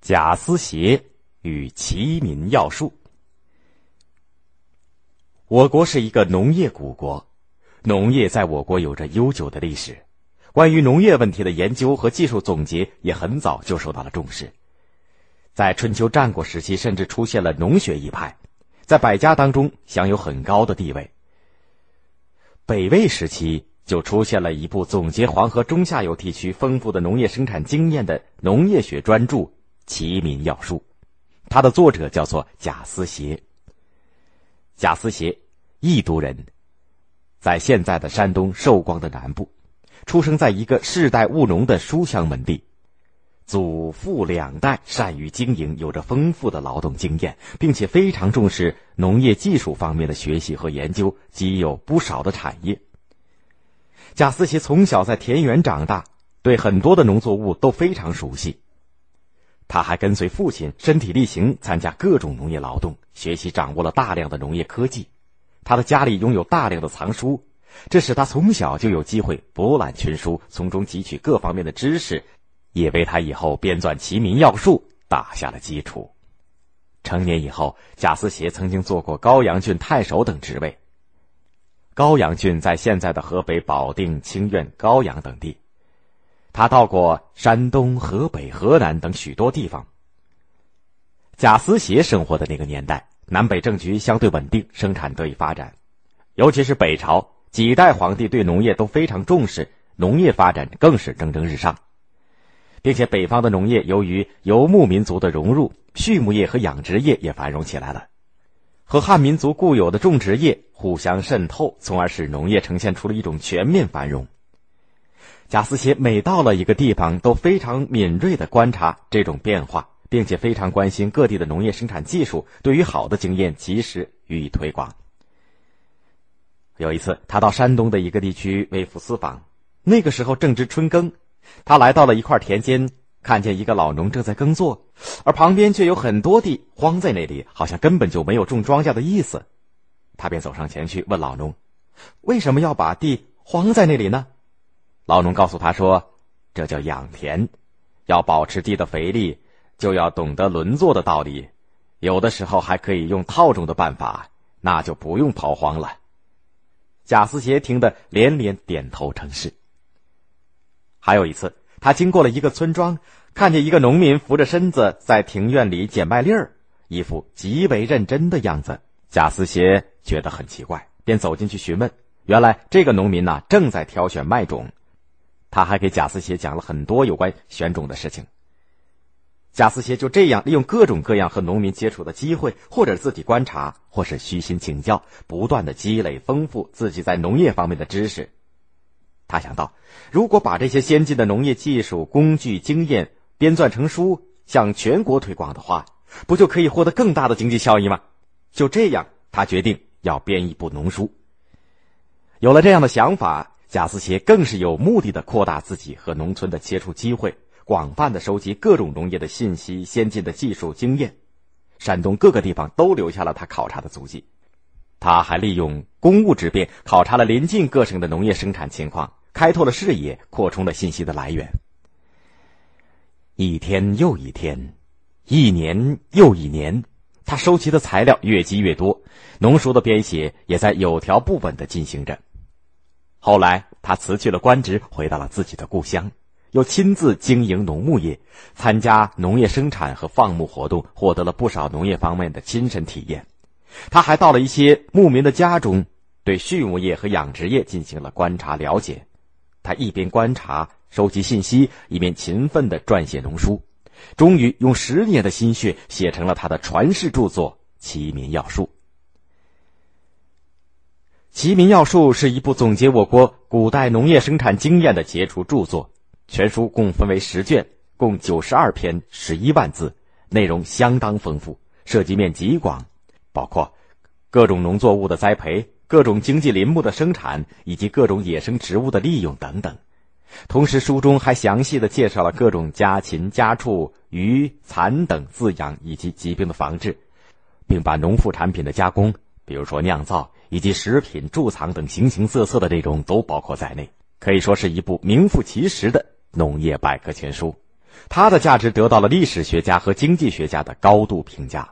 贾思勰与齐民要术。我国是一个农业古国，农业在我国有着悠久的历史。关于农业问题的研究和技术总结也很早就受到了重视。在春秋战国时期，甚至出现了农学一派，在百家当中享有很高的地位。北魏时期就出现了一部总结黄河中下游地区丰富的农业生产经验的农业学专著。《齐民要术》，它的作者叫做贾思勰。贾思勰，益都人，在现在的山东寿光的南部，出生在一个世代务农的书香门第，祖父两代善于经营，有着丰富的劳动经验，并且非常重视农业技术方面的学习和研究，积有不少的产业。贾思勰从小在田园长大，对很多的农作物都非常熟悉。他还跟随父亲身体力行，参加各种农业劳动，学习掌握了大量的农业科技。他的家里拥有大量的藏书，这使他从小就有机会博览群书，从中汲取各方面的知识，也为他以后编纂《齐民要术》打下了基础。成年以后，贾思勰曾经做过高阳郡太守等职位。高阳郡在现在的河北保定、清苑、高阳等地。他到过山东、河北、河南等许多地方。贾思勰生活的那个年代，南北政局相对稳定，生产得以发展。尤其是北朝几代皇帝对农业都非常重视，农业发展更是蒸蒸日上。并且北方的农业由于游牧民族的融入，畜牧业和养殖业也繁荣起来了，和汉民族固有的种植业互相渗透，从而使农业呈现出了一种全面繁荣。贾思勰每到了一个地方，都非常敏锐的观察这种变化，并且非常关心各地的农业生产技术，对于好的经验及时予以推广。有一次，他到山东的一个地区微服私访，那个时候正值春耕，他来到了一块田间，看见一个老农正在耕作，而旁边却有很多地荒在那里，好像根本就没有种庄稼的意思。他便走上前去问老农：“为什么要把地荒在那里呢？”老农告诉他说：“这叫养田，要保持地的肥力，就要懂得轮作的道理。有的时候还可以用套种的办法，那就不用刨荒了。”贾思勰听得连连点头称是。还有一次，他经过了一个村庄，看见一个农民扶着身子在庭院里捡麦粒儿，一副极为认真的样子。贾思勰觉得很奇怪，便走进去询问。原来这个农民呐，正在挑选麦种。他还给贾思勰讲了很多有关选种的事情。贾思勰就这样利用各种各样和农民接触的机会，或者自己观察，或是虚心请教，不断的积累丰富自己在农业方面的知识。他想到，如果把这些先进的农业技术、工具、经验编纂成书，向全国推广的话，不就可以获得更大的经济效益吗？就这样，他决定要编一部农书。有了这样的想法。贾思勰更是有目的的扩大自己和农村的接触机会，广泛的收集各种农业的信息、先进的技术经验。山东各个地方都留下了他考察的足迹。他还利用公务之便，考察了临近各省的农业生产情况，开拓了视野，扩充了信息的来源。一天又一天，一年又一年，他收集的材料越积越多，农书的编写也在有条不紊的进行着。后来，他辞去了官职，回到了自己的故乡，又亲自经营农牧业，参加农业生产和放牧活动，获得了不少农业方面的亲身体验。他还到了一些牧民的家中，对畜牧业和养殖业进行了观察了解。他一边观察、收集信息，一边勤奋的撰写农书，终于用十年的心血写成了他的传世著作《齐民要术》。《齐民要术》是一部总结我国古代农业生产经验的杰出著作，全书共分为十卷，共九十二篇，十一万字，内容相当丰富，涉及面极广，包括各种农作物的栽培、各种经济林木的生产以及各种野生植物的利用等等。同时，书中还详细的介绍了各种家禽、家畜、鱼、蚕等饲养以及疾病的防治，并把农副产品的加工，比如说酿造。以及食品贮藏等形形色色的内容都包括在内，可以说是一部名副其实的农业百科全书。它的价值得到了历史学家和经济学家的高度评价。